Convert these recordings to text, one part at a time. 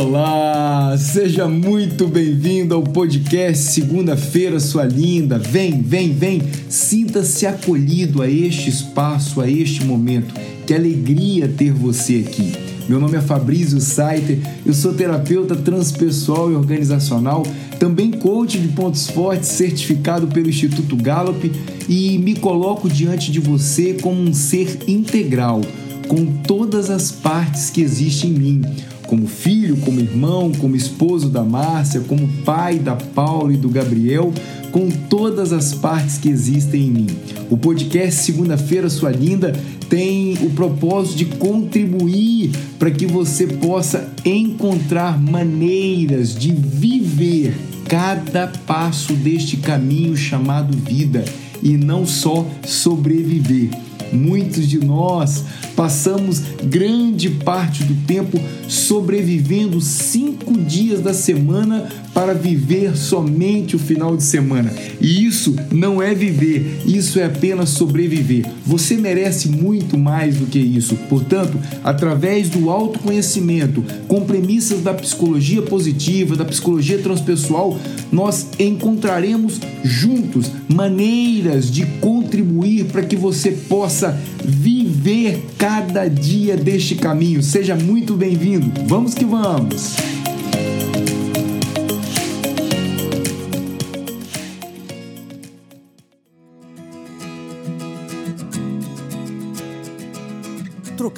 Olá, seja muito bem-vindo ao podcast Segunda-feira, sua linda. Vem, vem, vem, sinta-se acolhido a este espaço, a este momento. Que alegria ter você aqui. Meu nome é Fabrício Saiter, eu sou terapeuta transpessoal e organizacional, também coach de pontos fortes certificado pelo Instituto Gallup e me coloco diante de você como um ser integral, com todas as partes que existem em mim como filho, como irmão, como esposo da Márcia, como pai da Paula e do Gabriel, com todas as partes que existem em mim. O podcast Segunda-feira Sua Linda tem o propósito de contribuir para que você possa encontrar maneiras de viver cada passo deste caminho chamado vida e não só sobreviver. Muitos de nós passamos grande parte do tempo sobrevivendo cinco dias da semana para viver somente o final de semana. E isso não é viver, isso é apenas sobreviver. Você merece muito mais do que isso. Portanto, através do autoconhecimento, com premissas da psicologia positiva, da psicologia transpessoal, nós encontraremos juntos maneiras de contribuir para que você possa viver cada dia deste caminho. Seja muito bem-vindo. Vamos que vamos!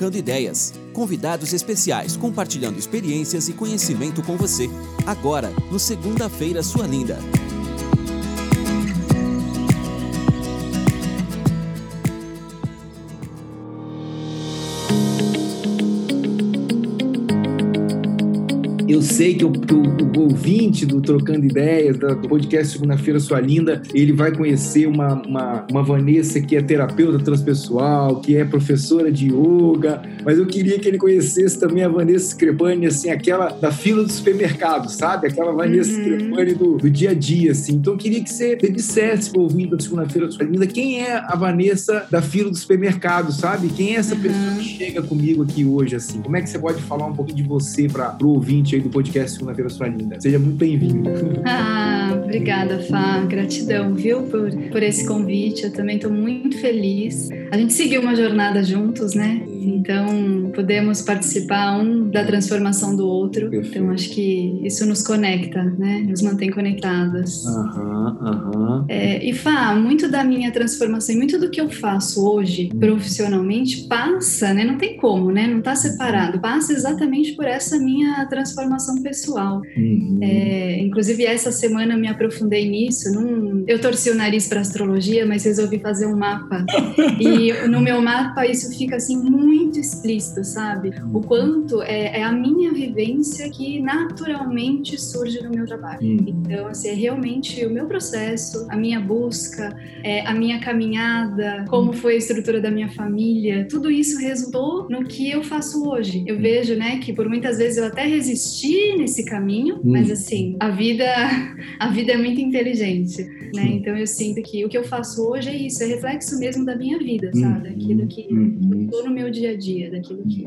Trocando ideias. Convidados especiais compartilhando experiências e conhecimento com você. Agora, no Segunda-feira Sua Linda. Eu sei que o, o, o ouvinte do Trocando Ideias, do podcast Segunda-feira Sua Linda, ele vai conhecer uma, uma, uma Vanessa que é terapeuta transpessoal, que é professora de yoga, mas eu queria que ele conhecesse também a Vanessa Screpani, assim, aquela da fila do supermercado, sabe? Aquela Vanessa uhum. Screpani do, do dia a dia, assim. Então eu queria que você dissesse para o ouvinte da Segunda-feira Sua Linda quem é a Vanessa da fila do supermercado, sabe? Quem é essa uhum. pessoa que chega comigo aqui hoje, assim? Como é que você pode falar um pouquinho de você para o ouvinte aí do podcast Segunda-feira Sua Linda. Seja muito bem-vindo. Ah, obrigada, Fá. Gratidão, viu, por, por esse convite. Eu também estou muito feliz. A gente seguiu uma jornada juntos, né? Então, podemos participar um da transformação do outro. Perfeito. Então, acho que isso nos conecta, né? Nos mantém conectadas. Aham, aham. É, e Fá, muito da minha transformação e muito do que eu faço hoje, profissionalmente, passa, né? Não tem como, né? Não está separado. Passa exatamente por essa minha transformação pessoal. Uhum. É, inclusive, essa semana eu me aprofundei nisso. Num... Eu torci o nariz para astrologia, mas resolvi fazer um mapa. e no meu mapa isso fica assim muito muito explícito, sabe? O uhum. quanto é, é, a minha vivência que naturalmente surge no meu trabalho. Uhum. Então, assim, é realmente o meu processo, a minha busca, é, a minha caminhada, como foi a estrutura da minha família, tudo isso resultou no que eu faço hoje. Eu vejo, né, que por muitas vezes eu até resisti nesse caminho, mas assim, a vida, a vida é muito inteligente, né? Então eu sinto que o que eu faço hoje é isso, é reflexo mesmo da minha vida, sabe? Aquilo que, que eu tô no meu dia dia a dia, daquilo que.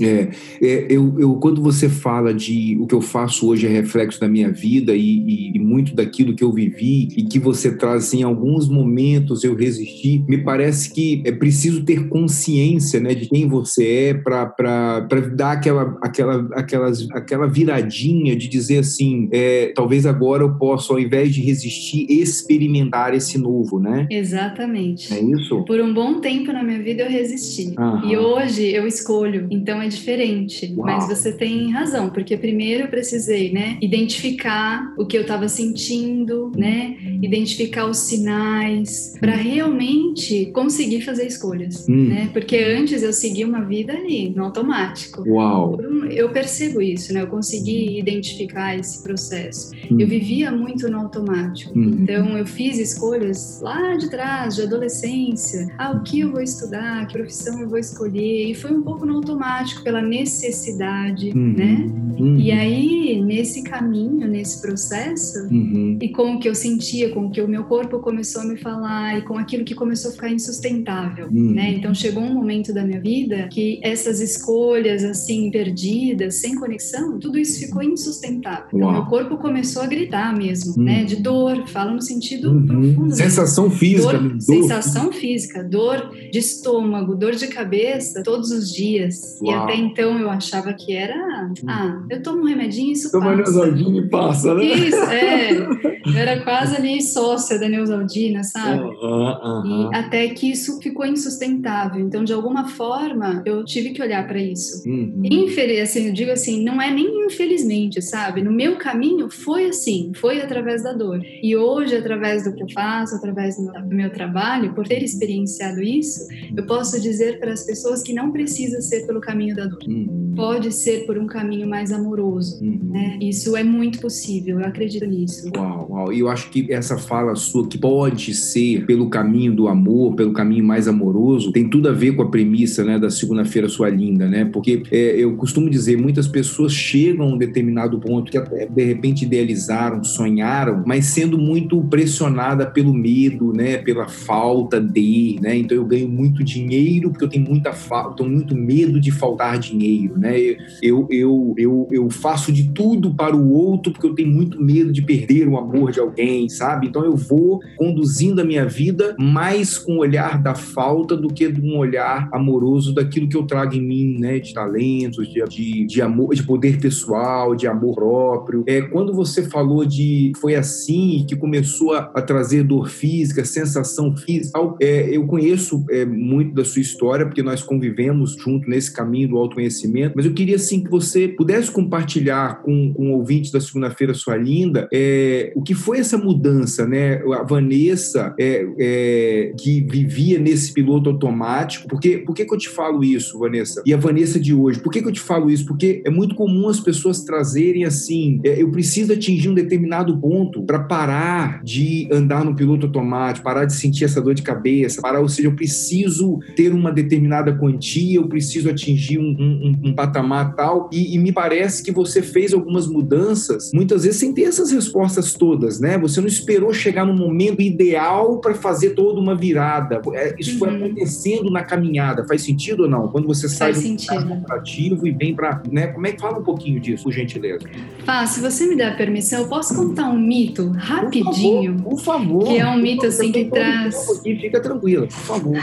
É, é eu, eu, quando você fala de o que eu faço hoje é reflexo da minha vida e, e, e muito daquilo que eu vivi e que você traz assim, em alguns momentos eu resisti, me parece que é preciso ter consciência né, de quem você é para dar aquela, aquela, aquelas, aquela viradinha de dizer assim: é, talvez agora eu possa, ao invés de resistir, experimentar esse novo, né? Exatamente. É isso? Por um bom tempo na minha vida eu resisti. Aham. E hoje hoje eu escolho, então é diferente. Uau. Mas você tem razão, porque primeiro eu precisei, né, identificar o que eu estava sentindo, né, identificar os sinais para realmente conseguir fazer escolhas, hum. né? Porque antes eu seguia uma vida ali no automático. Uau. Eu percebo isso, né? Eu consegui identificar esse processo. Hum. Eu vivia muito no automático. Hum. Então eu fiz escolhas lá de trás, de adolescência. Ah, o que eu vou estudar? Que profissão eu vou escolher? E foi um pouco no automático, pela necessidade, uhum, né? Uhum. E aí, nesse caminho, nesse processo, uhum. e com o que eu sentia, com o que o meu corpo começou a me falar, e com aquilo que começou a ficar insustentável, uhum. né? Então chegou um momento da minha vida que essas escolhas, assim, perdidas, sem conexão, tudo isso ficou insustentável. Então, meu corpo começou a gritar mesmo, né? De dor, falo no sentido uhum. profundo. Sensação física. Dor, dor, sensação física, dor de estômago, dor de cabeça, todos os dias. Uau. E até então eu achava que era, ah, eu tomo um remedinho e isso Toma passa. Toma e passa, né? Isso, é. Eu era quase ali sócia da Neusaldina, sabe? Uhum, E até que isso ficou insustentável. Então, de alguma forma, eu tive que olhar para isso. Uhum. Infeliz, assim, eu digo assim, não é nem infelizmente, sabe? No meu caminho foi assim, foi através da dor. E hoje, através do que eu faço, através do meu trabalho, por ter experienciado isso, eu posso dizer para as pessoas que não precisa ser pelo caminho da dor. Uhum. Pode ser por um caminho mais amoroso, uhum. né? Isso é muito possível, eu acredito nisso. Uau, uau. E eu acho que essa fala sua, que pode ser pelo caminho do amor, pelo caminho mais amoroso, tem tudo a ver com a premissa, né, da segunda-feira sua linda, né? Porque é, eu costumo dizer, muitas pessoas chegam a um determinado ponto que de repente idealizaram, sonharam, mas sendo muito pressionada pelo medo, né, pela falta de, né? Então eu ganho muito dinheiro porque eu tenho muita falta, tenho muito medo de faltar dinheiro, né? Eu, eu, eu, eu faço de tudo para o outro porque eu tenho muito medo de perder o amor de alguém, sabe? Então eu vou conduzindo a minha vida mais com o olhar da falta do que de um olhar amoroso daquilo que eu trago em mim, né? De talentos, de, de, de amor, de poder pessoal, de amor próprio. É, quando você falou de foi assim que começou a, a trazer dor física, sensação física, é, eu conheço é, muito da sua história, porque nós convivemos junto nesse caminho do autoconhecimento, mas eu queria, assim, que você pudesse compartilhar com, com ouvinte da segunda-feira, sua linda, é, o que foi essa mudança, né? A Vanessa, é, é, que vivia nesse piloto automático, porque, por que, que eu te falo isso, Vanessa? E a Vanessa de hoje, por que, que eu te falo isso? Porque é muito comum as pessoas trazerem assim, é, eu preciso atingir um determinado ponto para parar de andar no piloto automático, parar de sentir essa dor de cabeça, parar, ou seja, eu preciso ter uma determinada quantia, eu preciso atingir um, um, um patamar tal, e, e me parece que você fez algumas mudanças, muitas vezes sem ter essas respostas todas, né? Você não esperou chegar no momento ideal para fazer toda uma virada. É, isso uhum. foi acontecendo na caminhada. Faz sentido ou não? Quando você sai Faz do ativo e vem para, né? Como é que fala um pouquinho disso, por gentileza? Fá, se você me der a permissão, eu posso contar um mito rapidinho? Por favor. Por favor. Que é um mito assim que traz. Aqui, fica tranquila, por favor.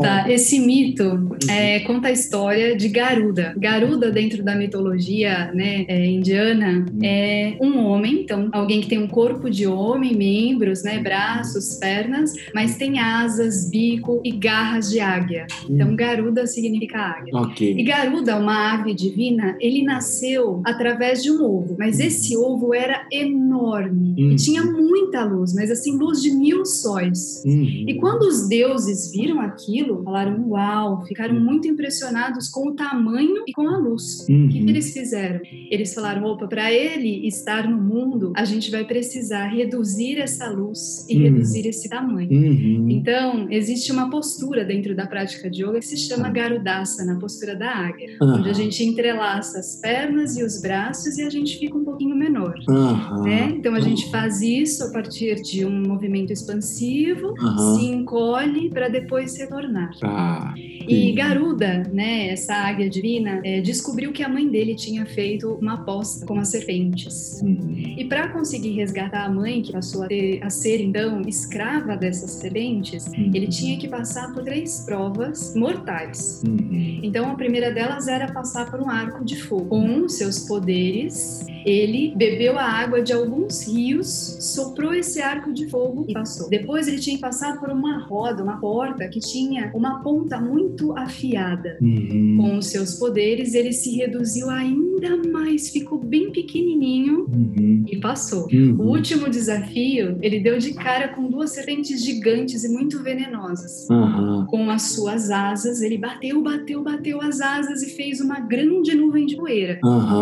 Tá, esse mito é, conta a história de Garuda. Garuda dentro da mitologia, né, é, indiana, uhum. é um homem, então alguém que tem um corpo de homem, membros, né, braços, pernas, mas tem asas, bico e garras de águia. Então uhum. Garuda significa águia. Okay. E Garuda, uma ave divina, ele nasceu através de um ovo, mas esse ovo era enorme uhum. e tinha muita luz, mas assim luz de mil sóis. Uhum. E quando os deuses viram aquilo, falaram uau, ficaram uhum. muito impressionados com o tamanho e com a luz. O que, que eles fizeram? Eles falaram opa, para ele estar no mundo, a gente vai precisar reduzir essa luz e reduzir esse tamanho. Uhum. Então, existe uma postura dentro da prática de yoga que se chama Garudasana, na postura da águia, uhum. onde a gente entrelaça as pernas e os braços e a gente fica um pouquinho menor. Uhum. Né? Então, a gente faz isso a partir de um movimento expansivo, se encolhe para depois retornar. Ah, e Garuda, né, essa águia divina, é, descobriu que a mãe dele tinha feito uma aposta com as serpentes. Uhum. E para conseguir resgatar a mãe, que passou a, ter, a ser então escrava dessas serpentes, uhum. ele tinha que passar por três provas mortais. Uhum. Então, a primeira delas era passar por um arco de fogo. Com seus poderes, ele bebeu a água de alguns rios, soprou esse arco de fogo e passou. Depois ele tinha que passar por uma roda, uma porta que tinha uma ponta muito afiada. Uhum. Com os seus poderes, ele se reduziu ainda mais, ficou bem pequenininho uhum. e passou. Uhum. O último desafio, ele deu de cara com duas serpentes gigantes e muito venenosas. Com as suas asas, ele bateu, bateu, bateu as asas e fez uma grande nuvem de poeira.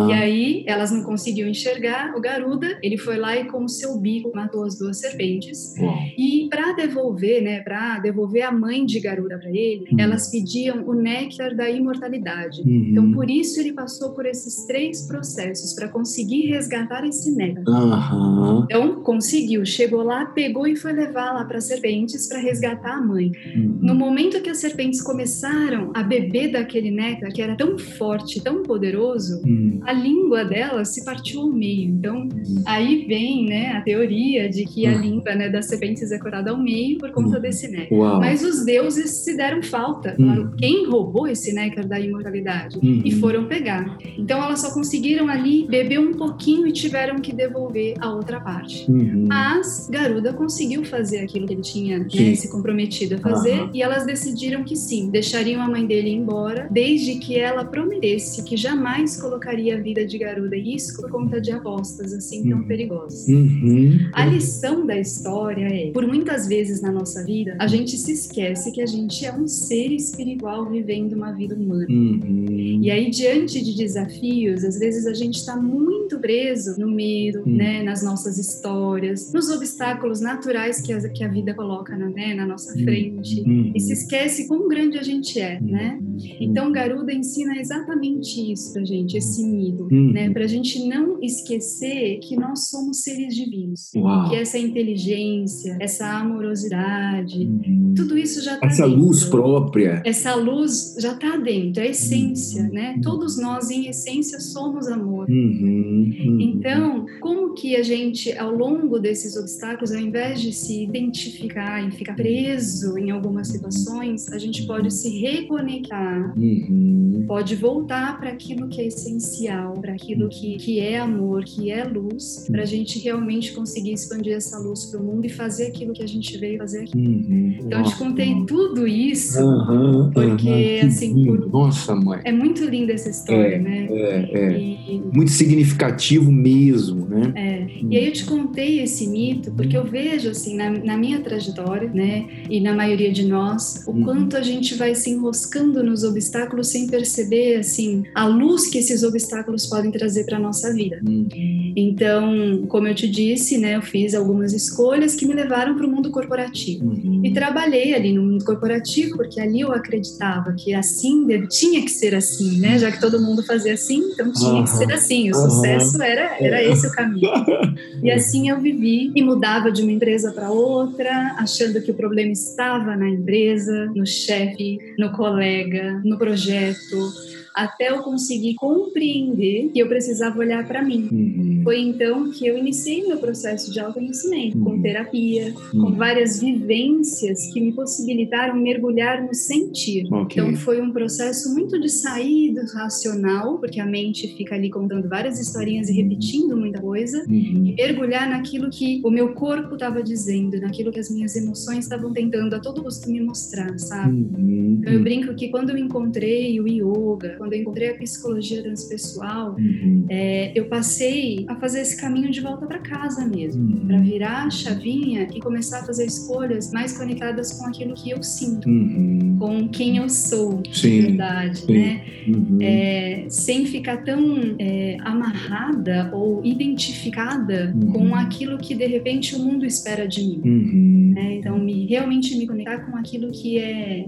E aí, elas não conseguiam enxergar o Garuda, ele foi lá e com o seu bico matou as duas serpentes. E para devolver, né, para devolver a mãe de Garuda para ele, Uhum. elas pediam o néctar da imortalidade. Uhum. Então, por isso ele passou por esses três processos para conseguir resgatar esse néctar. Aham. Então, conseguiu, chegou lá, pegou e foi levar lá para as serpentes para resgatar a mãe. Uhum. No momento que as serpentes começaram a beber daquele néctar, que era tão forte, tão poderoso, Uhum. a língua dela se partiu ao meio. Então, aí vem né, a teoria de que a Uhum. língua né, das serpentes é cortada ao meio por conta Uhum. desse néctar. Uau. Mas os deuses se deram falta. Falaram, quem roubou esse néctar da imortalidade? Uhum. E foram pegar. Então elas só conseguiram ali beber um pouquinho e tiveram que devolver a outra parte. Uhum. Mas Garuda conseguiu fazer aquilo que ele tinha né, se comprometido a fazer e elas decidiram que sim, deixariam a mãe dele embora, desde que ela prometesse que jamais colocaria a vida de Garuda em risco por conta de apostas assim tão Uhum. perigosas. Uhum. A lição da história é, por muitas vezes na nossa vida, a gente se esquece que a gente é um ser espiritual vivendo uma vida humana. Uhum. E aí, diante de desafios, às vezes a gente está muito preso no medo, Hum. né, nas nossas histórias, nos obstáculos naturais que a, que a vida coloca na, né, na nossa Hum. frente. Uhum. E se esquece quão grande a gente é, né? Uhum. Então, Garuda ensina exatamente isso pra gente, esse mito, Uhum. né? Pra gente não esquecer que nós somos seres divinos. Uau. Que essa inteligência, essa amorosidade, Uhum. tudo isso já tá Essa dentro. luz própria. Essa luz já está dentro, é a essência, né? Uhum. Todos nós, em essência, somos amor. Uhum. Uhum. Então, como que a gente, ao longo desses obstáculos, ao invés de se identificar e ficar preso em algumas situações, a gente pode se reconectar, Uhum. pode voltar para aquilo que é essencial, para aquilo que, que é amor, que é luz, para a gente realmente conseguir expandir essa luz para o mundo e fazer aquilo que a gente veio fazer aqui. Uhum. Então, eu te contei tudo isso. Aham, Porque, assim, lindo. por- Nossa, mãe. É muito linda essa história, É, né? É, é. E, Muito significativo mesmo, né? é, e aí eu te contei esse mito porque eu vejo assim na, na minha trajetória, né, e na maioria de nós, o Uhum. quanto a gente vai se enroscando nos obstáculos sem perceber assim a luz que esses obstáculos podem trazer para nossa vida. Uhum. Então, como eu te disse, né, eu fiz algumas escolhas que me levaram para o mundo corporativo. Uhum. E trabalhei ali no mundo corporativo, porque ali eu acreditava que assim tinha que ser assim, né? Já que todo mundo fazia assim, então tinha que ser assim. O sucesso era, era esse o caminho. E assim eu vivi e mudava de uma empresa para outra, achando que o problema estava na empresa, no chefe, no colega, no projeto, até eu conseguir compreender que eu precisava olhar para mim. Uhum. Foi então que eu iniciei meu processo de autoconhecimento, com Uhum. terapia, com Uhum. várias vivências que me possibilitaram mergulhar no sentir. Ok. Então foi um processo muito de sair do racional, porque a mente fica ali contando várias historinhas e repetindo muita coisa, Uhum. e mergulhar naquilo que o meu corpo estava dizendo, naquilo que as minhas emoções estavam tentando a todo custo me mostrar, sabe? Uhum. Então eu brinco que quando eu encontrei o yoga, quando eu encontrei a psicologia transpessoal, Uhum. é, eu passei a fazer esse caminho de volta para casa mesmo, Uhum. para virar a chavinha e começar a fazer escolhas mais conectadas com aquilo que eu sinto, Uhum. com quem eu sou, de Sim, verdade, sim. né? Uhum. É, sem ficar tão é, amarrada ou identificada Uhum. com aquilo que de repente o mundo espera de mim. Uhum. né? Então, me, realmente me conectar com aquilo que é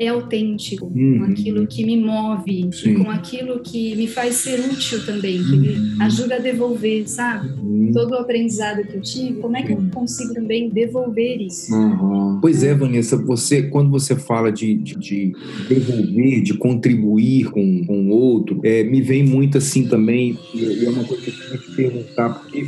é autêntico, com aquilo que me move, Sim. e com aquilo que me faz ser útil também, que me Uhum. ajuda a devolver, sabe? Uhum. Todo o aprendizado que eu tive, como é que eu consigo também devolver isso? Uhum. Pois é, Vanessa, você quando você fala de, de, de devolver, de contribuir com, o outro, é, me vem muito assim também, e e é uma coisa que eu queria te perguntar, porque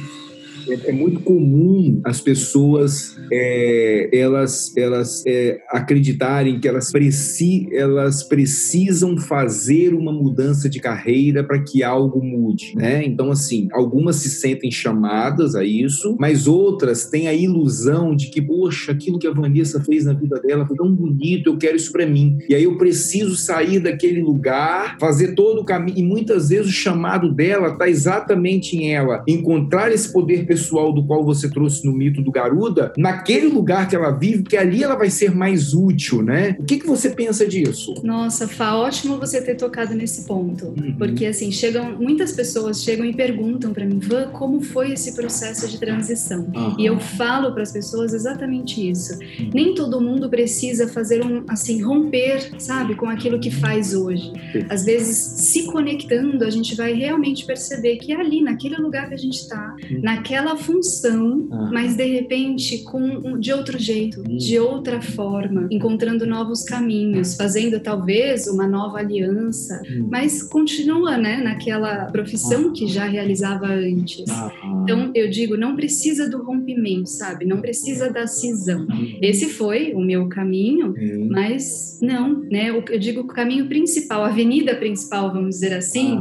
é, é muito comum as pessoas é, elas, elas é, acreditarem que elas, preci, elas precisam fazer uma mudança de carreira para que algo mude, né? Então, assim, algumas se sentem chamadas a isso, mas outras têm a ilusão de que, poxa, aquilo que a Vanessa fez na vida dela foi tão bonito, eu quero isso para mim. E aí eu preciso sair daquele lugar, fazer todo o caminho. E muitas vezes o chamado dela está exatamente em ela encontrar esse poder pessoal do qual você trouxe no mito do Garuda, naquele lugar que ela vive, que ali ela vai ser mais útil, né? O que, que você pensa disso? Nossa, Fá, ótimo você ter tocado nesse ponto. Uhum. Porque, assim, chegam, muitas pessoas chegam e perguntam para mim, Van, como foi esse processo de transição? Uhum. E eu falo para as pessoas exatamente isso. Uhum. Nem todo mundo precisa fazer um, assim, romper, sabe, com aquilo que faz hoje. Às vezes, se conectando, a gente vai realmente perceber que é ali, naquele lugar que a gente está, uhum. Naquela função, mas de repente com de outro jeito, uhum. de outra forma, encontrando novos caminhos, fazendo talvez uma nova aliança, uhum. mas continua, né, naquela profissão que já realizava antes. Então, eu digo, não precisa do rompimento, sabe? Não precisa da cisão. Esse foi o meu caminho, mas não, né? Eu digo o caminho principal, a avenida principal, vamos dizer assim,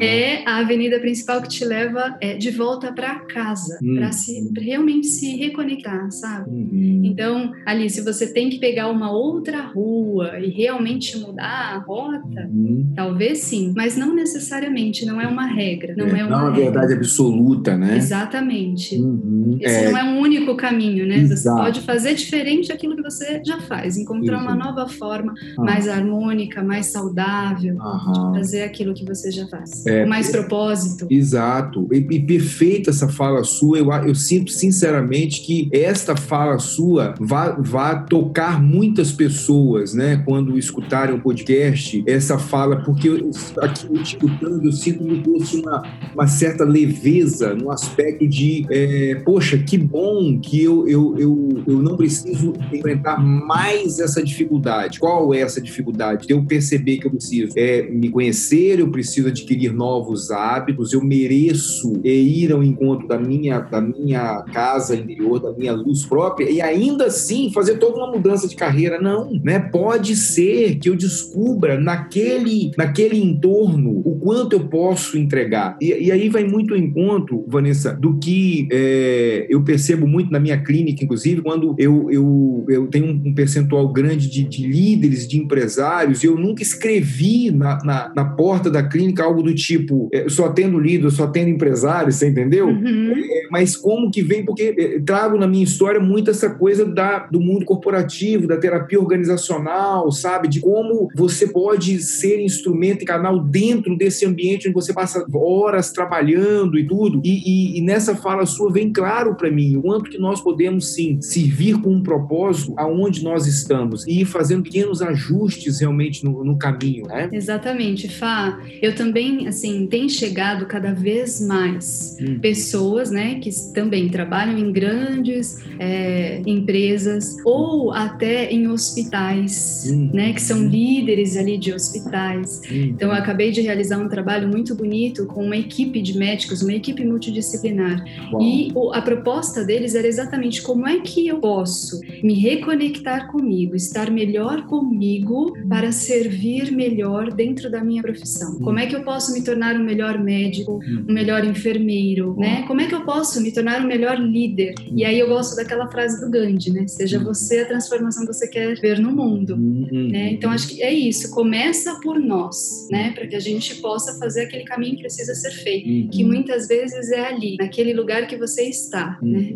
é a avenida principal que te leva é, de volta para casa, uhum. para se realmente se reconectar, sabe? Uhum. Então, ali, se você tem que pegar uma outra rua e realmente mudar a rota, uhum. talvez sim, mas não necessariamente, não é uma regra, não é, é uma, não é uma verdade absoluta, né? Exatamente. Uhum. Esse é. não é um único caminho, né? Exato. Você pode fazer diferente daquilo que você já faz, encontrar Isso. uma nova forma ah. mais harmônica, mais saudável, de fazer aquilo que você já faz. É, com mais propósito. Exato. E, e perfeita essa fala sua. Eu, eu sinto sinceramente que esta fala sua vai, vai tocar muitas pessoas, né? Quando escutarem o podcast, essa fala, porque eu, aqui eu escutando, eu sinto me trouxe uma, uma certa leveza no aspecto de, é, poxa, que bom que eu, eu, eu, eu não preciso enfrentar mais essa dificuldade. Qual é essa dificuldade? Eu perceber que eu preciso é, me conhecer, eu preciso adquirir novos hábitos, eu mereço é, ir ao encontro da minha, da minha casa interior, da minha luz própria e ainda assim fazer toda uma mudança de carreira. Não, né? Pode ser que eu descubra naquele, naquele entorno o quanto eu posso entregar. E, e aí vai muito ao encontro, Vanessa, do que é, eu percebo muito na minha clínica, inclusive, quando eu, eu, eu tenho um percentual grande de, de líderes, de empresários, e eu nunca escrevi na, na, na porta da clínica algo do tipo, é, só tendo líder, só tendo empresário, você entendeu? Uhum. É, mas como que vem, porque é, trago na minha história muito essa coisa da, do mundo corporativo, da terapia organizacional, sabe? De como você pode ser instrumento e canal dentro desse ambiente onde você passa horas trabalhando e tudo. E, e, e nessa fala sua vem claro para mim o quanto que nós podemos sim servir com um propósito aonde nós estamos e ir fazendo pequenos ajustes realmente no, no caminho, né? Exatamente, Fá. Eu também, assim, tem chegado cada vez mais hum. pessoas, né, que também trabalham em grandes é, empresas ou até em hospitais, hum. né, que são líderes ali de hospitais. Hum. Então, eu acabei de realizar um trabalho muito bonito com uma equipe de médicos, uma equipe multidisciplinar. Uau. E a proposta deles era exatamente como é que eu posso me reconectar comigo, estar melhor comigo para servir melhor dentro da minha profissão. Como é que eu posso me tornar um melhor médico, um melhor enfermeiro, né? Como é que eu posso me tornar um melhor líder? E aí eu gosto daquela frase do Gandhi, né? Seja você a transformação que você quer ver no mundo, né? Então acho que é isso, começa por nós, né? Para que a gente possa fazer aquele caminho que precisa ser feito, que muitas vezes é ali, naquele lugar que você está, né?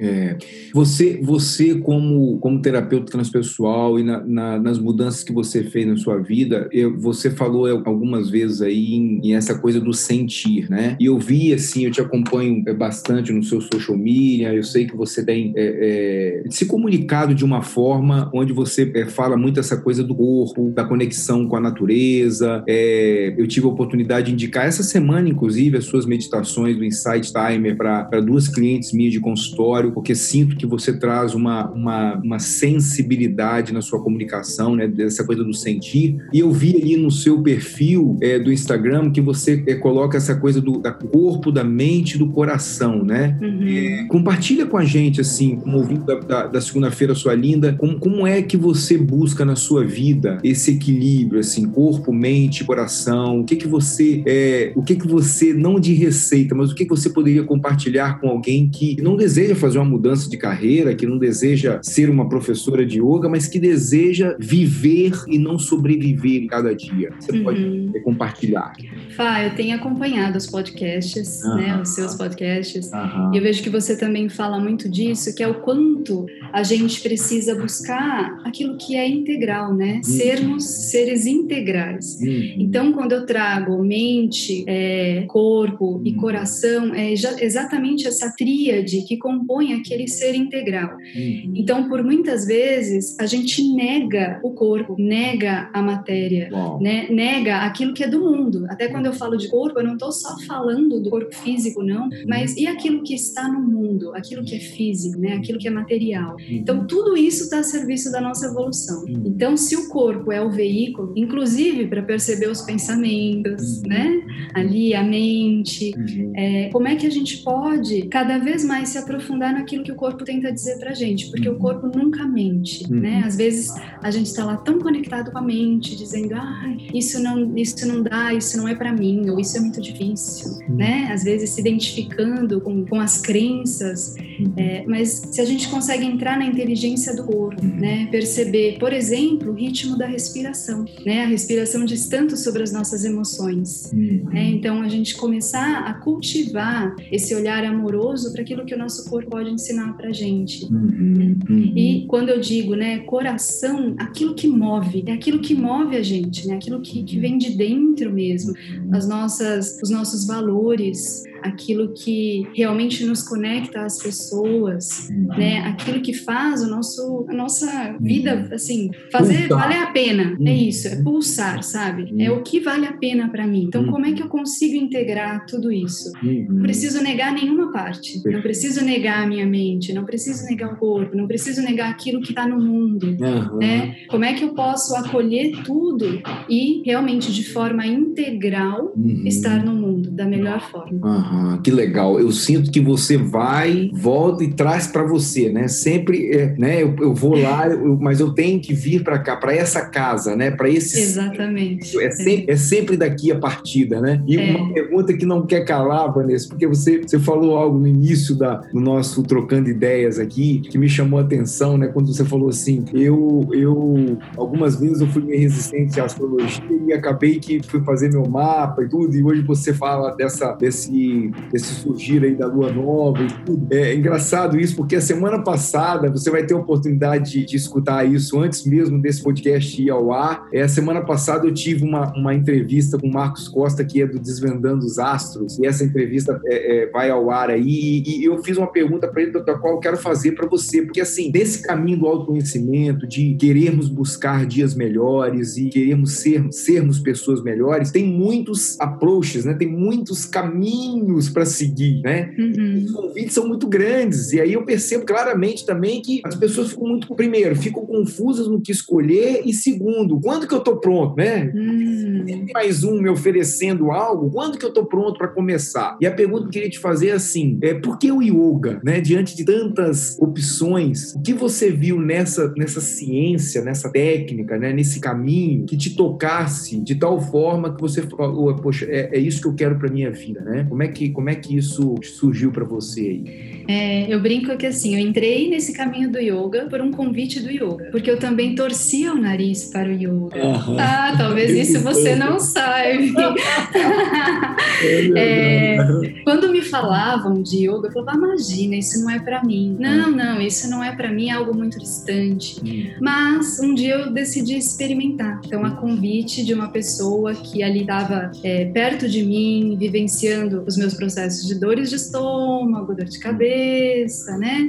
É. Você, você como, como terapeuta transpessoal e na, na, nas mudanças que você fez na sua vida, eu, você falou algumas vezes aí em, em, essa coisa do sentir, né? E eu vi, assim, eu te acompanho é, bastante no seu social media, eu sei que você tem é, é, se comunicado de uma forma onde você é, fala muito essa coisa do corpo, da conexão com a natureza. É, eu tive a oportunidade de indicar essa semana, inclusive, as suas meditações do Insight Timer para duas clientes minhas de consultório porque sinto que você traz uma, uma, uma sensibilidade na sua comunicação, né, dessa coisa do sentir. E eu vi ali no seu perfil é, do Instagram que você coloca essa coisa do da corpo, da mente, do coração, né? Uhum. É, compartilha com a gente, assim, como ouvindo da, da, da segunda-feira sua linda, como, como é que você busca na sua vida esse equilíbrio, assim, corpo, mente, coração? O que que você é, o que que você não de receita, mas o que que você poderia compartilhar com alguém que não deseja fazer uma mudança de carreira, que não deseja ser uma professora de yoga, mas que deseja viver e não sobreviver cada dia. Você uhum. pode compartilhar. Fá, eu tenho acompanhado os podcasts, uhum. né, os seus podcasts, uhum. e eu vejo que você também fala muito disso, que é o quanto a gente precisa buscar aquilo que é integral, né? Uhum. Sermos seres integrais. Uhum. Então, quando eu trago mente, é, corpo e uhum. coração, é exatamente essa tríade que compõe aquele ser integral. Uhum. Então, por muitas vezes, a gente nega o corpo, nega a matéria, né? nega aquilo que é do mundo. Até quando eu falo de corpo, eu não estou só falando do corpo físico, não, mas e aquilo que está no mundo, aquilo que é físico, né? aquilo que é material. Então, tudo isso está a serviço da nossa evolução. Então, se o corpo é o veículo, inclusive para perceber os pensamentos, né? ali a mente, é, como é que a gente pode cada vez mais se aprofundar naquilo que o corpo tenta dizer para gente, porque o corpo nunca mente, né? Às vezes a gente está lá tão conectado com a mente, dizendo, ah, isso não, isso não dá, isso não é para mim, ou isso é muito difícil, né? Às vezes se identificando com, com as crenças, é, mas se a gente consegue entrar na inteligência do corpo, né? Perceber, por exemplo, o ritmo da respiração, né? A respiração diz tanto sobre as nossas emoções, né? Então a gente começar a cultivar esse olhar amoroso para aquilo que o nosso corpo pode ensinar para gente. Uhum, uhum. E quando eu digo, né, coração, aquilo que move, é aquilo que move a gente, né? Aquilo que, que vem de dentro mesmo, as nossas, os nossos valores, aquilo que realmente nos conecta às pessoas, né? Aquilo que faz o nosso, a nossa vida, assim, fazer pulsar. valer a pena. É isso, é pulsar, sabe? É o que vale a pena para mim. Então, como é que eu consigo integrar tudo isso? Não preciso negar nenhuma parte. Não preciso negar a minha mente. Não preciso negar o corpo. Não preciso negar aquilo que está no mundo, né? Como é que eu posso acolher tudo e realmente de forma integral uhum. estar no mundo da melhor forma? que legal. Eu sinto que você vai, volta e traz para você, né? Sempre, é, né? Eu, eu vou lá, eu, mas eu tenho que vir para cá, para essa casa, né? Para esse. Exatamente. É, sempre, é sempre daqui a partida, né? E é. uma pergunta que não quer calar, Vanessa, porque você, você falou algo no início da, do nosso trocando ideias aqui que me chamou a atenção, né? Quando você falou assim, eu, eu algumas vezes eu fui meio resistente à astrologia e acabei que fui fazer meu mapa e tudo, e hoje você fala dessa, desse esse, surgir aí da lua nova e tudo. É engraçado isso, porque a semana passada, você vai ter a oportunidade de, de escutar isso antes mesmo desse podcast ir ao ar. É, a semana passada eu tive uma, uma entrevista com o Marcos Costa, que é do Desvendando os Astros, e essa entrevista é, é, vai ao ar aí, e, e eu fiz uma pergunta para ele, da qual eu quero fazer para você, porque assim, desse caminho do autoconhecimento, de querermos buscar dias melhores e queremos ser, sermos pessoas melhores, tem muitos approaches, né? tem muitos caminhos para seguir, né? Uhum. Os convites são muito grandes e aí eu percebo claramente também que as pessoas ficam muito, primeiro, ficam confusas no que escolher e segundo, quando que eu tô pronto, né? Uhum. Tem mais um me oferecendo algo, quando que eu tô pronto para começar? E a pergunta que eu queria te fazer é assim, é por que o yoga, né? Diante de tantas opções, o que você viu nessa nessa ciência, nessa técnica, né? Nesse caminho que te tocasse de tal forma que você falou, poxa, é, é isso que eu quero para minha vida, né? Como é que como é que isso surgiu para você aí? É, eu brinco que assim, eu entrei nesse caminho do yoga por um convite do yoga, porque eu também torcia o nariz para o yoga. Uhum. Ah, talvez isso você não saiba. é, quando me falavam de yoga, eu falava, imagina, isso não é para mim. Não, não, isso não é para mim, é algo muito distante. Hum. Mas um dia eu decidi experimentar. Então, a convite de uma pessoa que ali estava é, perto de mim, vivenciando os meus processos de dores de estômago, dor de cabeça, né?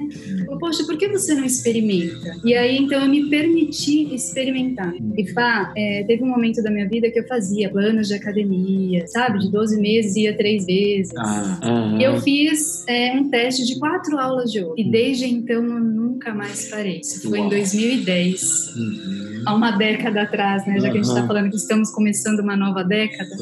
Eu, poxa, por que você não experimenta? E aí, então, eu me permiti experimentar. E, Fá, é, teve um momento da minha vida que eu fazia planos de academia, sabe? De 12 meses ia três vezes. Ah, e eu fiz é, um teste de quatro aulas de yoga. E desde então eu nunca mais parei. Isso foi Uau. em 2010. Uhum. há uma década atrás, né? Já que a gente está falando que estamos começando uma nova década.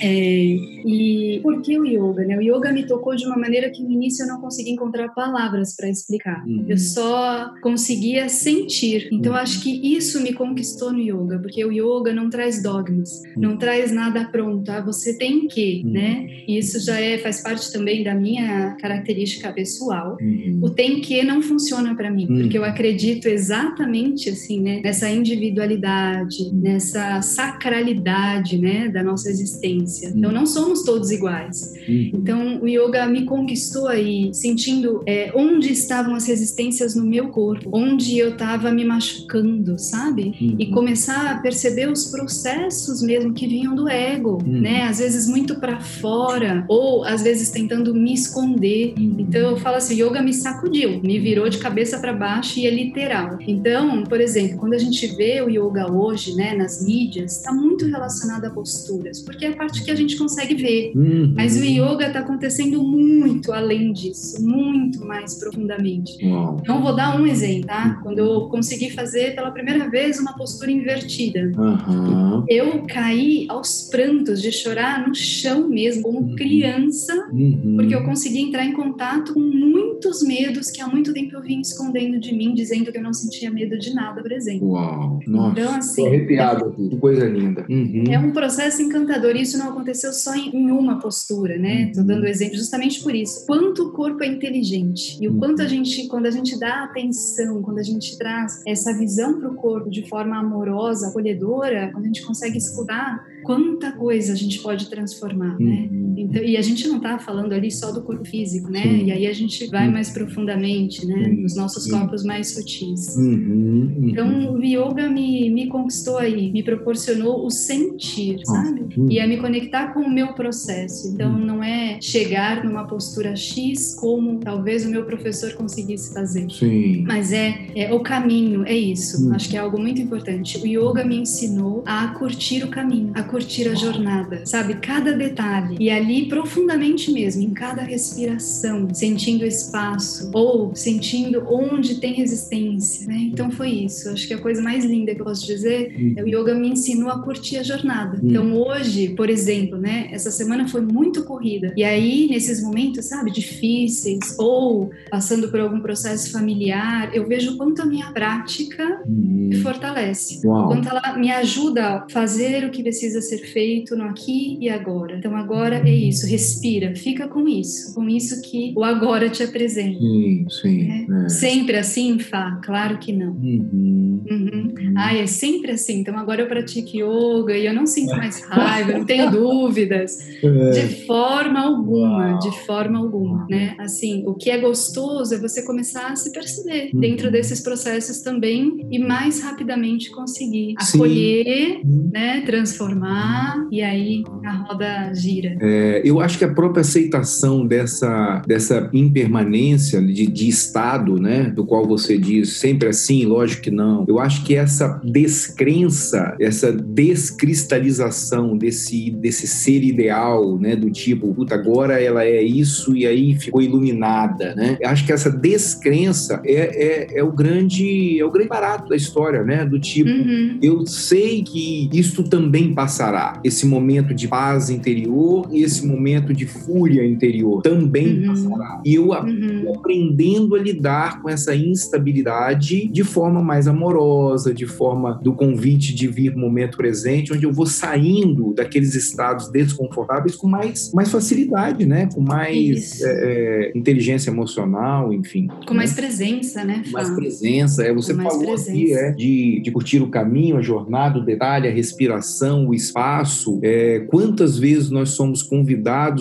É, e por que o yoga? Né? O yoga me tocou de uma maneira que no início eu não conseguia encontrar palavras para explicar. Uhum. Eu só conseguia sentir. Então uhum. acho que isso me conquistou no yoga, porque o yoga não traz dogmas, uhum. não traz nada pronto. Ah, você tem que, uhum. né? E isso já é faz parte também da minha característica pessoal. Uhum. O tem que não funciona para mim, porque eu uhum. acredito exatamente assim, né? Nessa individualidade, nessa sacralidade, né? Da nossa existência. Então não somos todos iguais. Então o yoga me conquistou aí, sentindo é, onde estavam as resistências no meu corpo, onde eu estava me machucando, sabe? E começar a perceber os processos mesmo que vinham do ego, né? Às vezes muito para fora ou às vezes tentando me esconder. Então eu falo assim, yoga me sacudiu, me virou de cabeça para baixo e é literal. Então, por exemplo, quando a gente vê o yoga hoje, né, nas mídias, está muito relacionado a posturas, porque é a parte que a gente consegue ver. Uhum. Mas o yoga está acontecendo muito além disso, muito mais profundamente. Uhum. Então, vou dar um exemplo, tá? Quando eu consegui fazer pela primeira vez uma postura invertida, uhum. eu caí aos prantos de chorar no chão mesmo, como uhum. criança, uhum. porque eu consegui entrar em contato com muitos medos que há muito tempo eu vim escondendo de mim, dizendo que eu não sentia medo de nada, por exemplo. Uau! Nossa, então, assim, tô arrepiado aqui, que coisa linda. Uhum. É um processo encantador e isso não aconteceu só em, em uma postura, né? Estou dando exemplo justamente por isso. Quanto o corpo é inteligente e o quanto a gente, quando a gente dá atenção, quando a gente traz essa visão para o corpo de forma amorosa, acolhedora, quando a gente consegue escutar, quanta coisa a gente pode transformar, né? Então, e a gente não está falando ali só do corpo físico, né? Sim. E aí a gente vai mais profundamente, né? Nos nossos corpos mais sutis. Uhum, uhum. Então, o yoga me, me conquistou aí, me proporcionou o sentir, sabe? Uhum. E é me conectar com o meu processo. Então, não é chegar numa postura X como talvez o meu professor conseguisse fazer. Sim. Mas é, é o caminho, é isso. Acho que é algo muito importante. O yoga me ensinou a curtir o caminho, a curtir a jornada, sabe? Cada detalhe. E ali, profundamente mesmo, em cada respiração, sentindo o espaço ou sentindo onde tem resistência, né? Então foi isso. Acho que a coisa mais linda que eu posso dizer é o yoga me ensinou a curtir a jornada. Então hoje, por exemplo, né? Essa semana foi muito corrida. E aí, nesses momentos, sabe, difíceis ou passando por algum processo familiar, eu vejo quanto a minha prática me fortalece. Uau. Quanto ela me ajuda a fazer o que precisa ser feito no aqui e agora. Então agora é isso, respira, fica com isso, com isso que o agora te apresenta. Sim, sim. É. É. Sempre assim, Fá? Claro que não. Uhum. Uhum. Ai, é sempre assim. Então agora eu pratico yoga e eu não sinto mais raiva, não tenho dúvidas. É. De forma alguma, Uau. de forma alguma, né? Assim, o que é gostoso é você começar a se perceber uhum. dentro desses processos também e mais rapidamente conseguir acolher, uhum. né? Transformar e aí a roda gira. É, eu acho que a própria aceitação dessa, dessa impermanência de, de estado, né? Do qual você diz sempre assim, lógico que não. Eu acho que essa descrença, essa descristalização desse, desse ser ideal, né? Do tipo, puta, agora ela é isso e aí ficou iluminada, né? Eu acho que essa descrença é, é, é o grande é o grande barato da história, né? Do tipo, uhum. eu sei que isto também passará. Esse momento de paz interior e esse momento de fúria interior também uhum. passará. E eu uhum. aprendendo a lidar com essa instabilidade de forma mais amorosa, de forma do convite de vir momento presente, onde eu vou saindo daqueles estados desconfortáveis com mais, mais facilidade, né? Com mais é, é, inteligência emocional, enfim. Com né? mais presença, né? Mais presença. É, você falou presença. aqui é, de, de curtir o caminho, a jornada, o detalhe, a respiração, o espaço. É, quantas vezes nós somos convidados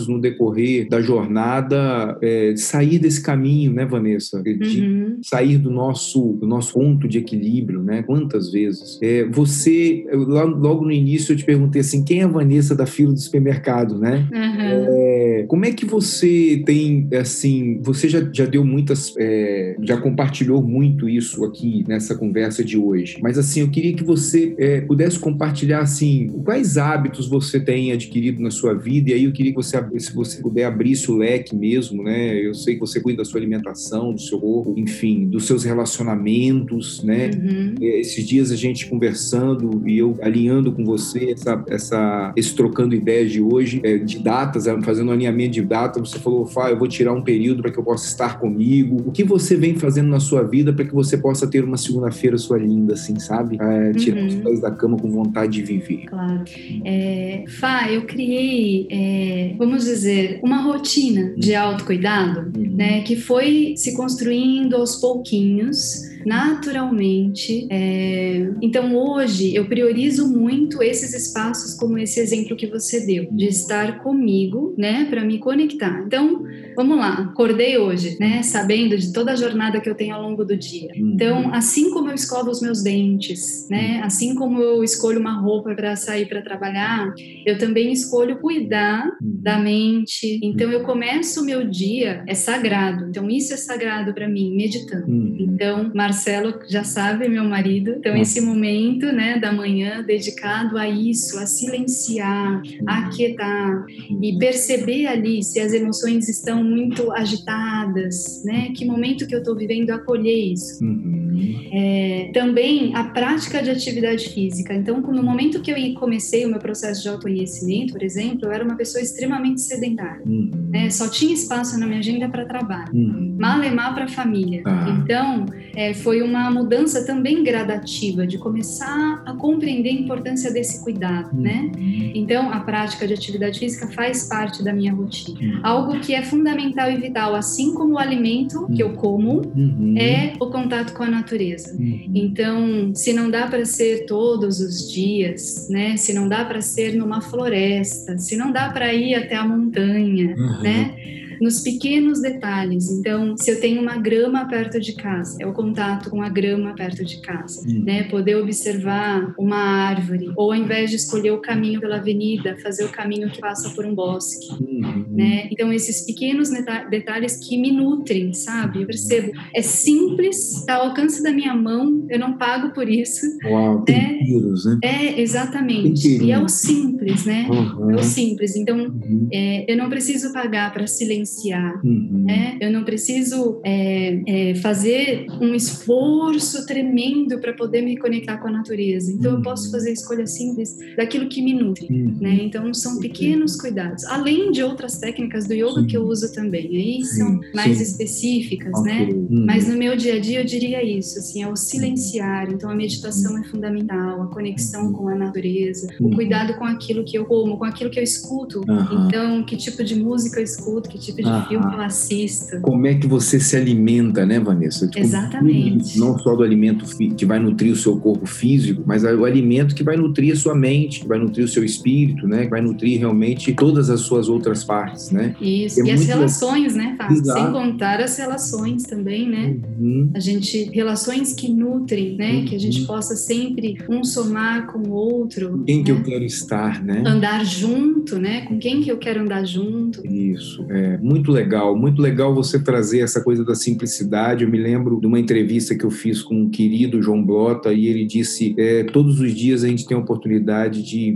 no decorrer da jornada é, de sair desse caminho, né, Vanessa? De uhum. sair do nosso, do nosso ponto de equilíbrio, né? Quantas vezes? É, você, logo no início eu te perguntei assim, quem é a Vanessa da fila do supermercado, né? Uhum. É, É, como é que você tem, assim, você já, já deu muitas, é, já compartilhou muito isso aqui nessa conversa de hoje, mas assim, eu queria que você é, pudesse compartilhar, assim, quais hábitos você tem adquirido na sua vida, e aí eu queria que você, se você puder abrir o leque mesmo, né? Eu sei que você cuida da sua alimentação, do seu corpo, enfim, dos seus relacionamentos, né? Uhum. É, esses dias a gente conversando e eu alinhando com você essa, essa esse trocando ideias de hoje, é, de datas, é, fazendo um alinhamento de data, você falou, Fá, eu vou tirar um período para que eu possa estar comigo. O que você vem fazendo na sua vida para que você possa ter uma segunda-feira sua linda, assim, sabe? É, tirar uhum. os pés da cama com vontade de viver. Claro. É, Fá, eu criei, é, vamos dizer, uma rotina de uhum. autocuidado, uhum. né, que foi se construindo aos pouquinhos naturalmente. É... Então, hoje, eu priorizo muito esses espaços, como esse exemplo que você deu, de estar comigo, né, para me conectar. Então, vamos lá, acordei hoje, né, sabendo de toda a jornada que eu tenho ao longo do dia. Uhum. Então, assim como eu escovo os meus dentes, né, uhum. assim como eu escolho uma roupa para sair para trabalhar, eu também escolho cuidar uhum. da mente. Então, eu começo o meu dia, é sagrado. Então, isso é sagrado para mim, meditando. Então, Marcelo Marcelo já sabe, meu marido. Então, esse momento né, da manhã dedicado a isso, a silenciar, a aquietar e perceber ali se as emoções estão muito agitadas, né? Que momento que eu estou vivendo, acolher isso. Uhum. É, também a prática de atividade física. Então, no momento que eu comecei o meu processo de autoconhecimento, por exemplo, eu era uma pessoa extremamente sedentária. Uhum. Né? Só tinha espaço na minha agenda para trabalho, uhum. malemar para família. Ah. Então, é, foi uma mudança também gradativa de começar a compreender a importância desse cuidado, né? Uhum. Então, a prática de atividade física faz parte da minha rotina. Uhum. Algo que é fundamental e vital, assim como o alimento que eu como, uhum. é o contato com a natureza. Então, se não dá para ser todos os dias, né? Se não dá para ser numa floresta, se não dá para ir até a montanha, né? Nos pequenos detalhes. Então, se eu tenho uma grama perto de casa, é o contato com a grama perto de casa, uhum. né? Poder observar uma árvore, ou ao invés de escolher o caminho pela avenida, fazer o caminho que passa por um bosque, uhum. né? Então, esses pequenos detalhes que me nutrem, sabe? Eu percebo, é simples, está ao alcance da minha mão, eu não pago por isso. Uau, né? Temperos, né? É, exatamente. E é o simples, né? Uhum. É o simples. Então, uhum. é, eu não preciso pagar para silenciar vivenciar, uhum. né? Eu não preciso é, é, fazer um esforço tremendo para poder me conectar com a natureza. Então uhum. eu posso fazer escolha simples daquilo que me nutre, uhum. né? Então são pequenos cuidados, além de outras técnicas do yoga Sim. que eu uso também. Aí Sim. são mais Sim. específicas, né? okay. né? Mas no meu dia a dia eu diria isso, assim, é o silenciar. Então a meditação é fundamental, a conexão com a natureza, o uhum. cuidado com aquilo que eu como, com aquilo que eu escuto. Então que tipo de música eu escuto, que tipo tipo de ah, filme eu assisto. Como é que você se alimenta, né, Vanessa? Tipo, Exatamente. Não só do alimento que vai nutrir o seu corpo físico, mas o alimento que vai nutrir a sua mente, que vai nutrir o seu espírito, né? Que vai nutrir realmente todas as suas outras partes, né? Isso, é e as relações, né, Fábio? Sem contar as relações também, né? Uhum. A gente, relações que nutrem, né? Uhum. Que a gente uhum. possa sempre um somar com o outro. Quem né? que eu quero estar, né? Andar junto, né? Com quem que eu quero andar junto. Isso, é muito legal, muito legal você trazer essa coisa da simplicidade. Eu me lembro de uma entrevista que eu fiz com o querido João Blota e ele disse: é, todos os dias a gente tem a oportunidade de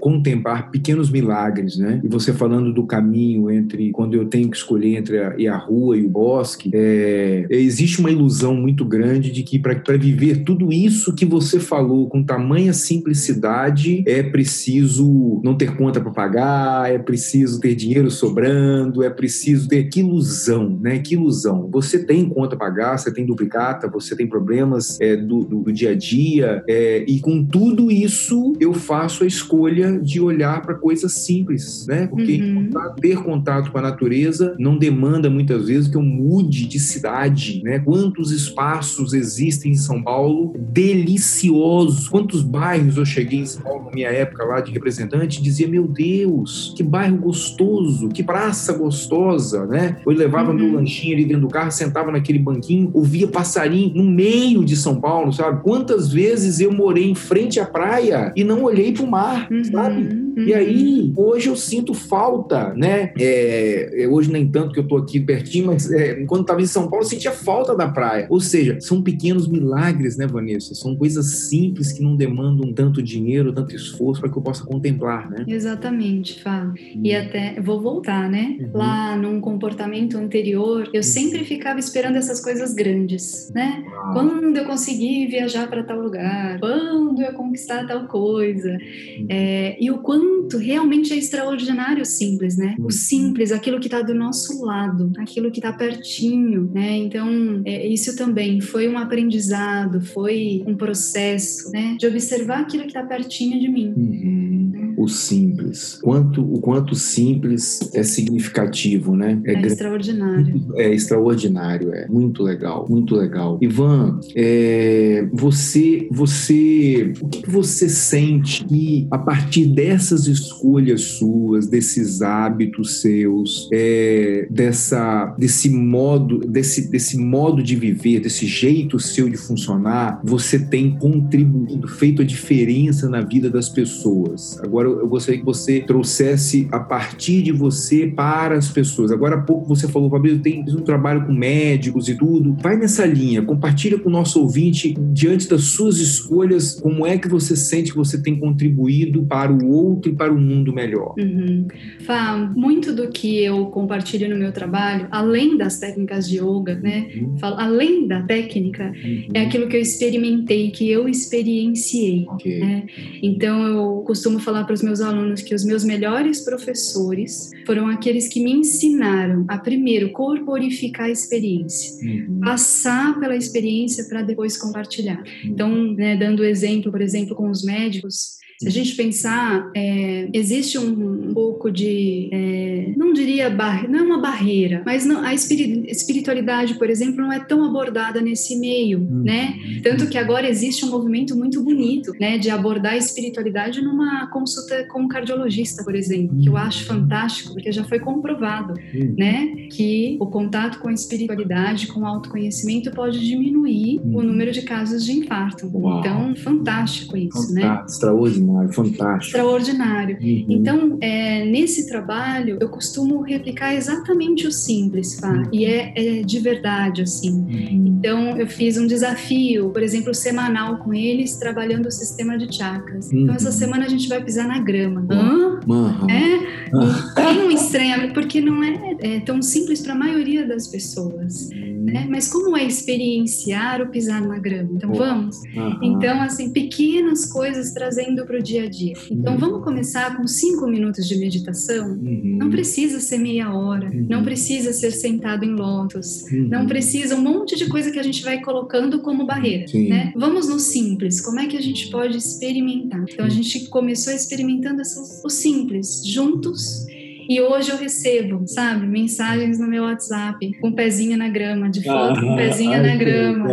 contemplar pequenos milagres, né? E você falando do caminho entre quando eu tenho que escolher entre a, a rua e o bosque, é, existe uma ilusão muito grande de que para viver tudo isso que você falou com tamanha simplicidade é preciso não ter conta para pagar, é preciso ter dinheiro sobrando, é preciso ter que ilusão, né? Que ilusão. Você tem conta a pagar, você tem duplicata, você tem problemas é, do, do, do, dia a dia, é, e com tudo isso eu faço a escolha de olhar para coisas simples, né? Porque uhum. ter contato com a natureza não demanda muitas vezes que eu mude de cidade, né? Quantos espaços existem em São Paulo deliciosos? Quantos bairros eu cheguei em São Paulo na minha época lá de representante e dizia: Meu Deus, que bairro gostoso, que praça gostosa gostosa, né? Eu levava uhum. meu lanchinho ali dentro do carro, sentava naquele banquinho, ouvia passarinho no meio de São Paulo, sabe? Quantas vezes eu morei em frente à praia e não olhei pro mar, uhum. sabe? Uhum. E aí, hoje eu sinto falta, né? É, hoje nem tanto que eu tô aqui pertinho, mas é, quando estava em São Paulo, eu sentia falta da praia. Ou seja, são pequenos milagres, né, Vanessa? São coisas simples que não demandam tanto dinheiro, tanto esforço para que eu possa contemplar, né? Exatamente, Fábio. Hum. E até vou voltar, né? Uhum. Lá num comportamento anterior, eu sempre ficava esperando essas coisas grandes, né? Ah. Quando eu conseguir viajar para tal lugar, quando eu conquistar tal coisa. Uhum. É, e o quanto realmente é extraordinário o simples, né? O simples, aquilo que está do nosso lado, aquilo que está pertinho, né? Então, é, isso também foi um aprendizado, foi um processo, né? De observar aquilo que está pertinho de mim. Uhum. O simples. Quanto, o quanto simples é significativo, né? É, é extraordinário. É extraordinário, é. Muito legal, muito legal. Ivan, é, você, você, o que você sente que a partir dessas escolhas suas, desses hábitos seus, é, dessa, desse modo, desse, desse modo de viver, desse jeito seu de funcionar, você tem contribuído, feito a diferença na vida das pessoas. Agora eu gostaria que você trouxesse a partir de você para as pessoas. Agora há pouco você falou, Fabrício, tem um trabalho com médicos e tudo. Vai nessa linha, compartilha com o nosso ouvinte, diante das suas escolhas, como é que você sente que você tem contribuído para o outro e para o mundo melhor. Uhum. Fá, muito do que eu compartilho no meu trabalho, além das técnicas de yoga, né? Uhum. Falo, além da técnica, uhum. é aquilo que eu experimentei, que eu experienciei. Okay. Né? Então eu costumo falar para os meus alunos que os meus melhores professores foram aqueles que me ensinaram a primeiro corporificar a experiência, uhum. passar pela experiência para depois compartilhar. Uhum. Então, né, dando exemplo, por exemplo, com os médicos, se a gente pensar, é, existe um, um, pouco de, é, não diria, bar, não é uma barreira, mas não, a espiritualidade, por exemplo, não é tão abordada nesse meio, uhum. né? Tanto que agora existe um movimento muito bonito, né, de abordar a espiritualidade numa consulta com um cardiologista, por exemplo, que eu acho fantástico, porque já foi comprovado, uhum. né, que o contato com a espiritualidade, com o autoconhecimento pode diminuir o uhum. número de casos de infarto. Uau. Então, fantástico isso, né? fantástico, né? Extraordinário extraordinário, fantástico. Extraordinário. Uhum. Então, é, nesse trabalho, eu costumo replicar exatamente o simples, Fá, uhum. e é, é, de verdade, assim. Uhum. Então, eu fiz um desafio, por exemplo, semanal com eles, trabalhando o sistema de chakras. Então, essa uhum. semana a gente vai pisar na grama. Hã? É? Tem um estranhamento, porque não é, é tão simples para a maioria das pessoas. Né? Mas como é experienciar o pisar na grama? Então, vamos? Então, assim, pequenas coisas trazendo para o dia a dia. Então, vamos começar com cinco minutos de meditação? Uhum. Não precisa ser meia hora, uhum. não precisa ser sentado em lótus, uhum. não precisa um monte de coisa que a gente vai colocando como barreira, né? Vamos no simples, como é que a gente pode experimentar? Então, a gente começou experimentando essas, o simples, juntos, e hoje eu recebo, sabe, mensagens no meu WhatsApp com um pezinho na grama, de foto ah, com um pezinho ai, na grama.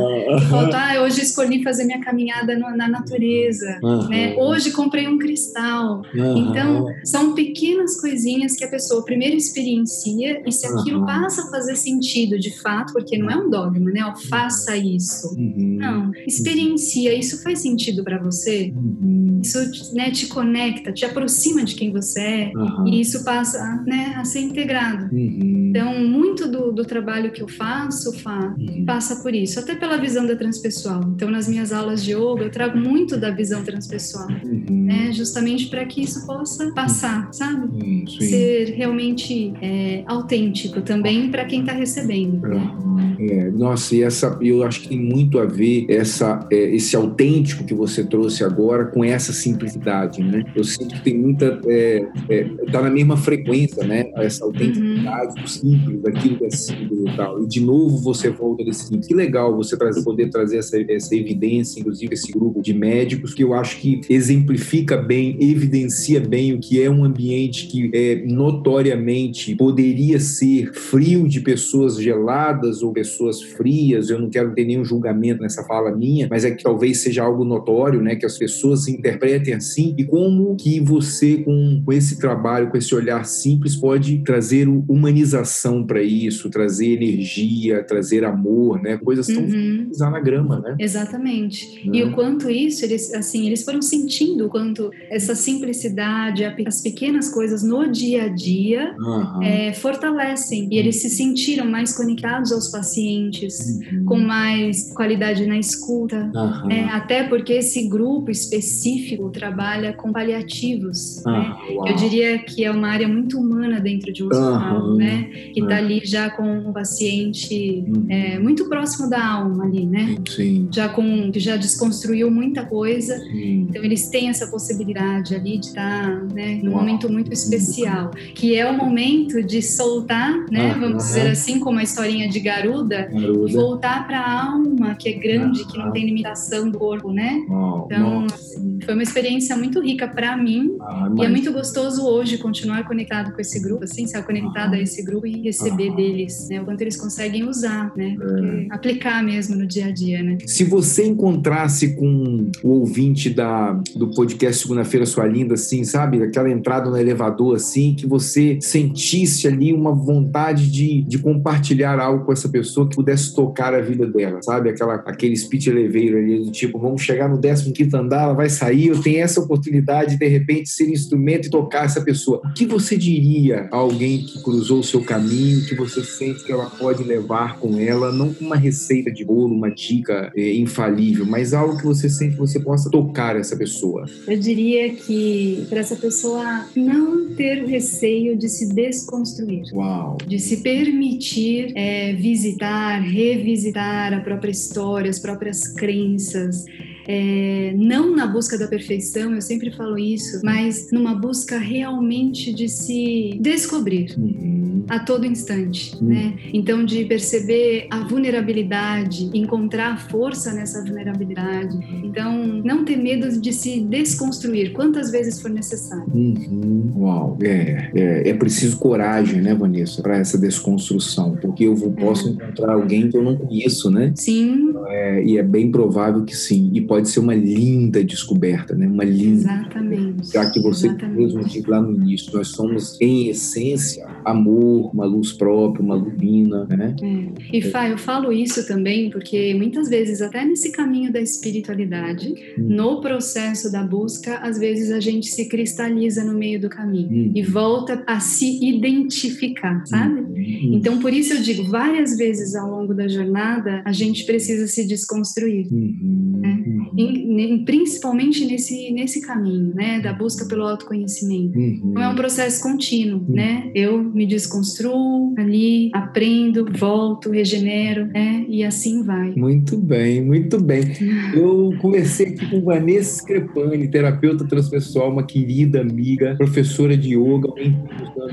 Foto, ah, hoje escolhi fazer minha caminhada na natureza, né? Hoje comprei um cristal. Então, são pequenas coisinhas que a pessoa primeiro experiencia e se aquilo passa a fazer sentido de fato, porque não é um dogma, né? Ó, faça isso. Uhum. Não, experiencia. Isso faz sentido para você? Uhum. Isso né, te conecta, te aproxima de quem você é e isso passa né, a ser integrado. Uhum. Então, muito do, do, trabalho que eu faço Fá, uhum. passa por isso, até pela visão da transpessoal. Então, nas minhas aulas de yoga, eu trago muito da visão transpessoal, uhum. né, justamente para que isso possa passar, sabe? Uhum, Ser realmente é, autêntico também para quem está recebendo. Né? É, nossa, e essa, eu acho que tem muito a ver essa, é, esse autêntico que você trouxe agora com essa simplicidade, né? Eu sinto que tem muita, é, é, tá na mesma frequência frequência, né? Essa autenticidade uhum. do simples, daquilo que é simples e tal. E de novo você volta nesse simples. Que legal você trazer, poder trazer essa, essa evidência, inclusive esse grupo de médicos, que eu acho que exemplifica bem, evidencia bem o que é um ambiente que é notoriamente poderia ser frio de pessoas geladas ou pessoas frias, eu não quero ter nenhum julgamento nessa fala minha, mas é que talvez seja algo notório, né, que as pessoas interpretem assim, e como que você, com, com esse trabalho, com esse olhar simples, pode trazer humanização para isso, trazer energia, trazer amor, né, coisas tão Uhum. na grama, né? Exatamente. Né? E o quanto isso, eles assim, eles foram sentindo o quanto essa simplicidade, as pequenas coisas no dia a dia Aham. é, fortalecem. E eles se sentiram mais conectados aos pacientes, Uhum. com mais qualidade na escuta. É, até porque esse grupo específico trabalha com paliativos, né? Ah. Eu diria que é uma área muito humana dentro de um hospital, Aham. né? Que está É. ali já com um paciente Uhum. é, muito próximo da alma ali, né? Sim, Já com que já desconstruiu muita coisa, sim. então eles têm essa possibilidade ali de estar, né, num Uau. momento muito especial, que é o momento de soltar, né? Aham. Vamos dizer assim, como a historinha de Garuda, Garuda. voltar para a alma que é grande, que não tem limitação do corpo, né? Uau, Então, assim, foi uma experiência muito rica para mim Ah, e é mas- muito gostoso hoje continuar conectado com esse grupo, assim, ser conectado a esse grupo e receber deles, né? O quanto eles conseguem usar, né? É. Porque aplicar mesmo no dia a dia, né? Se você encontrasse com o ouvinte da, do podcast Segunda-feira Sua Linda, assim, sabe? Aquela entrada no elevador, assim, que você sentisse ali uma vontade de, de compartilhar algo com essa pessoa que pudesse tocar a vida dela, sabe? Aquela, aquele speech elevator ali, do tipo, vamos chegar no 15 andar, ela vai sair, eu tenho essa oportunidade de, de repente, ser instrumento e tocar essa pessoa. O que você diria a alguém que cruzou o seu caminho, que você sente que ela pode levar com ela, não com uma receita de bolo, uma dica é, infalível, mas algo que você sente que você possa tocar essa pessoa? Eu diria que para essa pessoa não ter o receio de se desconstruir. Uau! De se permitir é, visitar, revisitar a própria história, as próprias crenças, é, não na busca da perfeição, eu sempre falo isso, mas numa busca realmente de se descobrir Uhum. a todo instante, Hum. né? Então de perceber a vulnerabilidade, encontrar força nessa vulnerabilidade. Então não ter medo de se desconstruir quantas vezes for necessário. Uhum. Uau! É, é, é preciso coragem, né, Vanessa, para essa desconstrução, porque eu vou, posso encontrar alguém que eu não conheço, né? Sim, É, e é bem provável que sim. E pode ser uma linda descoberta, né? Uma linda. exatamente. Já que você Exatamente. mesmo disse lá no início, nós somos, em essência, amor, uma luz própria, uma lumina, né? É. E Fá, eu falo isso também porque muitas vezes, até nesse caminho da espiritualidade, Hum. no processo da busca, às vezes a gente se cristaliza no meio do caminho Hum. e volta a se identificar, sabe? Hum. Então, por isso eu digo, várias vezes ao longo da jornada, a gente precisa se desconstruir. Uhum. Uhum. Em- em- principalmente nesse, nesse caminho, né, da busca pelo autoconhecimento. Uhum. Então é um processo contínuo, né? Eu me desconstruo ali, aprendo, volto, regenero, né? E assim vai. Muito bem, muito bem. Eu conversei aqui com Vanessa Screpani, terapeuta transpessoal, uma querida amiga, professora de yoga,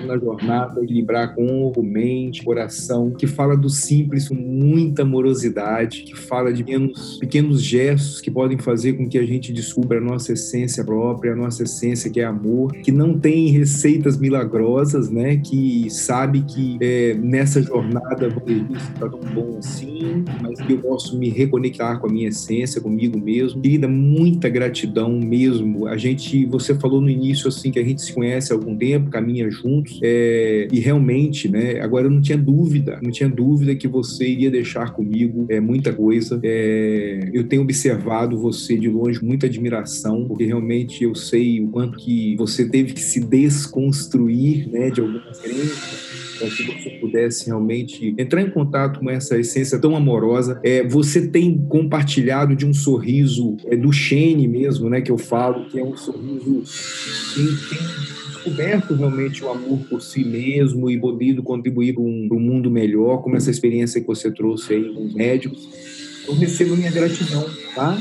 na jornada, equilibrar corpo, mente, coração, que fala do simples com muita amorosidade, que fala de pequenos, pequenos gestos que podem fazer com que a gente descubra a nossa essência própria, a nossa essência que é amor, que não tem receitas milagrosas, né? Que sabe que é, nessa jornada isso está tão bom assim, mas que eu posso me reconectar com a minha essência, comigo mesmo. Querida, muita gratidão mesmo. A gente, você falou no início assim que a gente se conhece há algum tempo, caminha juntos, é, e realmente, né? Agora eu não tinha dúvida, não tinha dúvida que você iria deixar comigo é, muita coisa. É, eu tenho observado você de longe muita admiração, porque realmente eu sei o quanto que você teve que se desconstruir, né, de algumas crenças para que você pudesse realmente entrar em contato com essa essência tão amorosa. É, você tem compartilhado de um sorriso é, do Shane mesmo, né, que eu falo, que é um sorriso que tem descoberto realmente o amor por si mesmo e podido contribuir para um, um mundo melhor, como essa experiência que você trouxe aí com os médicos. Eu recebo minha gratidão, tá?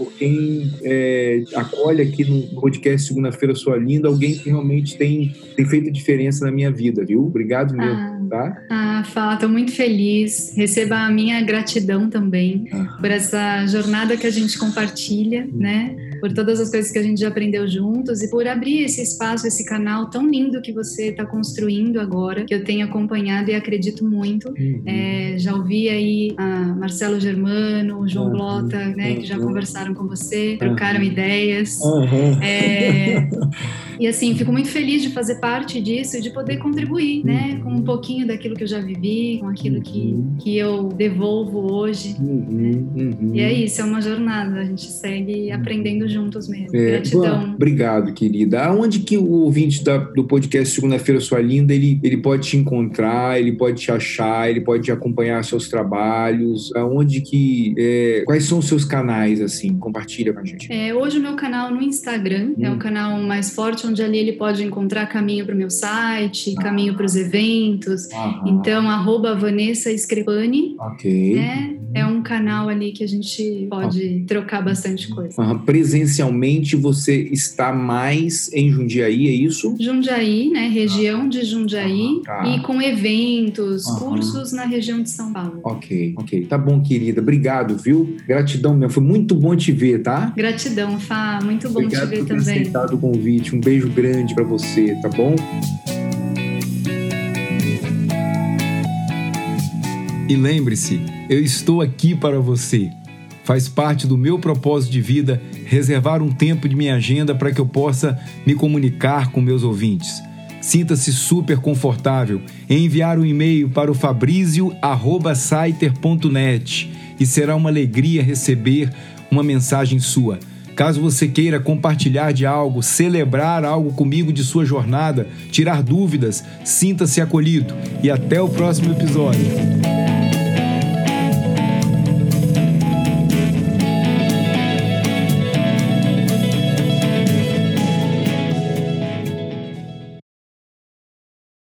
Por quem é, acolhe aqui no podcast Segunda-feira Sua Linda, alguém que realmente tem, tem feito diferença na minha vida, viu? Obrigado mesmo, Ah, tá? ah Fá, tô muito feliz. Receba a minha gratidão também Ah. por essa jornada que a gente compartilha, né? Por todas as coisas que a gente já aprendeu juntos e por abrir esse espaço, esse canal tão lindo que você está construindo agora, que eu tenho acompanhado e acredito muito. Uhum. É, já ouvi aí Marcelo Germano, João uhum. Blota, né, que já uhum. conversaram com você, trocaram ideias. É, e assim, fico muito feliz de fazer parte disso e de poder contribuir, né? Com um pouquinho daquilo que eu já vivi, com aquilo que, uhum. que eu devolvo hoje. Uhum, né? uhum. E é isso, é uma jornada. A gente segue aprendendo juntos mesmo. É, Gratidão. Bom, obrigado, querida. Aonde que o ouvinte da, do podcast Segunda-feira Sua Linda, ele, ele pode te encontrar, ele pode te achar, ele pode acompanhar seus trabalhos? Aonde que... É, quais são os seus canais, assim? Compartilha com a gente. É, hoje o meu canal no Instagram é o hum. canal mais forte, onde ali ele pode encontrar caminho para o meu site, ah. caminho para os eventos. Então, arroba Vanessa Screpani. Ok. Né? É um canal ali que a gente pode ah. trocar bastante coisa. Presencialmente, você está mais em Jundiaí, é isso? Jundiaí, né? Região de Jundiaí. Tá. E com eventos, cursos na região de São Paulo. Ok, ok. Tá bom, querida. Obrigado, viu? Gratidão mesmo. Foi muito bom te ver, tá? Gratidão, Fá. Muito bom Obrigado te ver também. Obrigado por ter aceitado o convite. Um beijo grande para você, tá bom? E lembre-se, eu estou aqui para você. Faz parte do meu propósito de vida reservar um tempo de minha agenda para que eu possa me comunicar com meus ouvintes. Sinta-se super confortável em enviar um e-mail para o fabrizio@saiter.net e será uma alegria receber uma mensagem sua. Caso você queira compartilhar de algo, celebrar algo comigo de sua jornada, tirar dúvidas, sinta-se acolhido e até o próximo episódio.